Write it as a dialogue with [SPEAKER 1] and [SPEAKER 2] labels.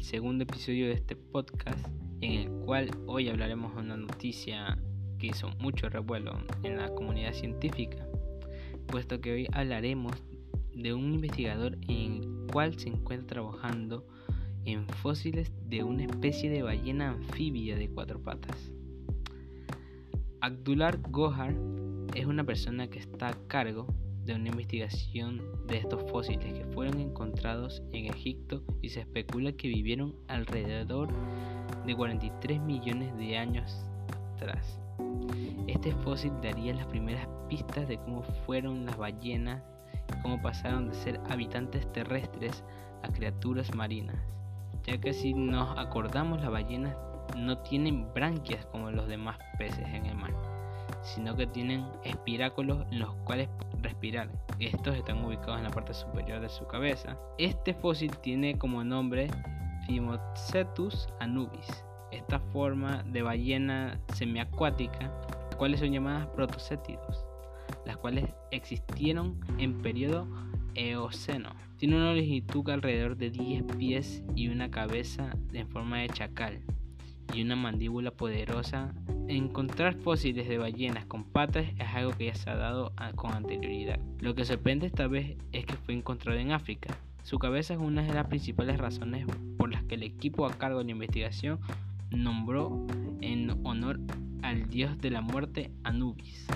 [SPEAKER 1] segundo episodio de este podcast en el cual hoy hablaremos de una noticia que hizo mucho revuelo en la comunidad científica, puesto que hoy hablaremos de un investigador en el cual se encuentra trabajando en fósiles de una especie de ballena anfibia de cuatro patas. Abdullah Gohar es una persona que está a cargo de una investigación de estos fósiles que fueron encontrados en Egipto y se especula que vivieron alrededor de 43 millones de años atrás. Este fósil daría las primeras pistas de cómo fueron las ballenas cómo pasaron de ser habitantes terrestres a criaturas marinas, ya que si nos acordamos las ballenas no tienen branquias como los demás peces en el mar sino que tienen espiráculos en los cuales respirar. Estos están ubicados en la parte superior de su cabeza. Este fósil tiene como nombre Phimocetus anubis. Esta forma de ballena semiacuática, las cuales son llamadas protocétidos, las cuales existieron en periodo Eoceno. Tiene una longitud alrededor de 10 pies y una cabeza en forma de chacal y una mandíbula poderosa Encontrar fósiles de ballenas con patas es algo que ya se ha dado con anterioridad. Lo que sorprende esta vez es que fue encontrado en África. Su cabeza es una de las principales razones por las que el equipo a cargo de la investigación nombró en honor al dios de la muerte Anubis.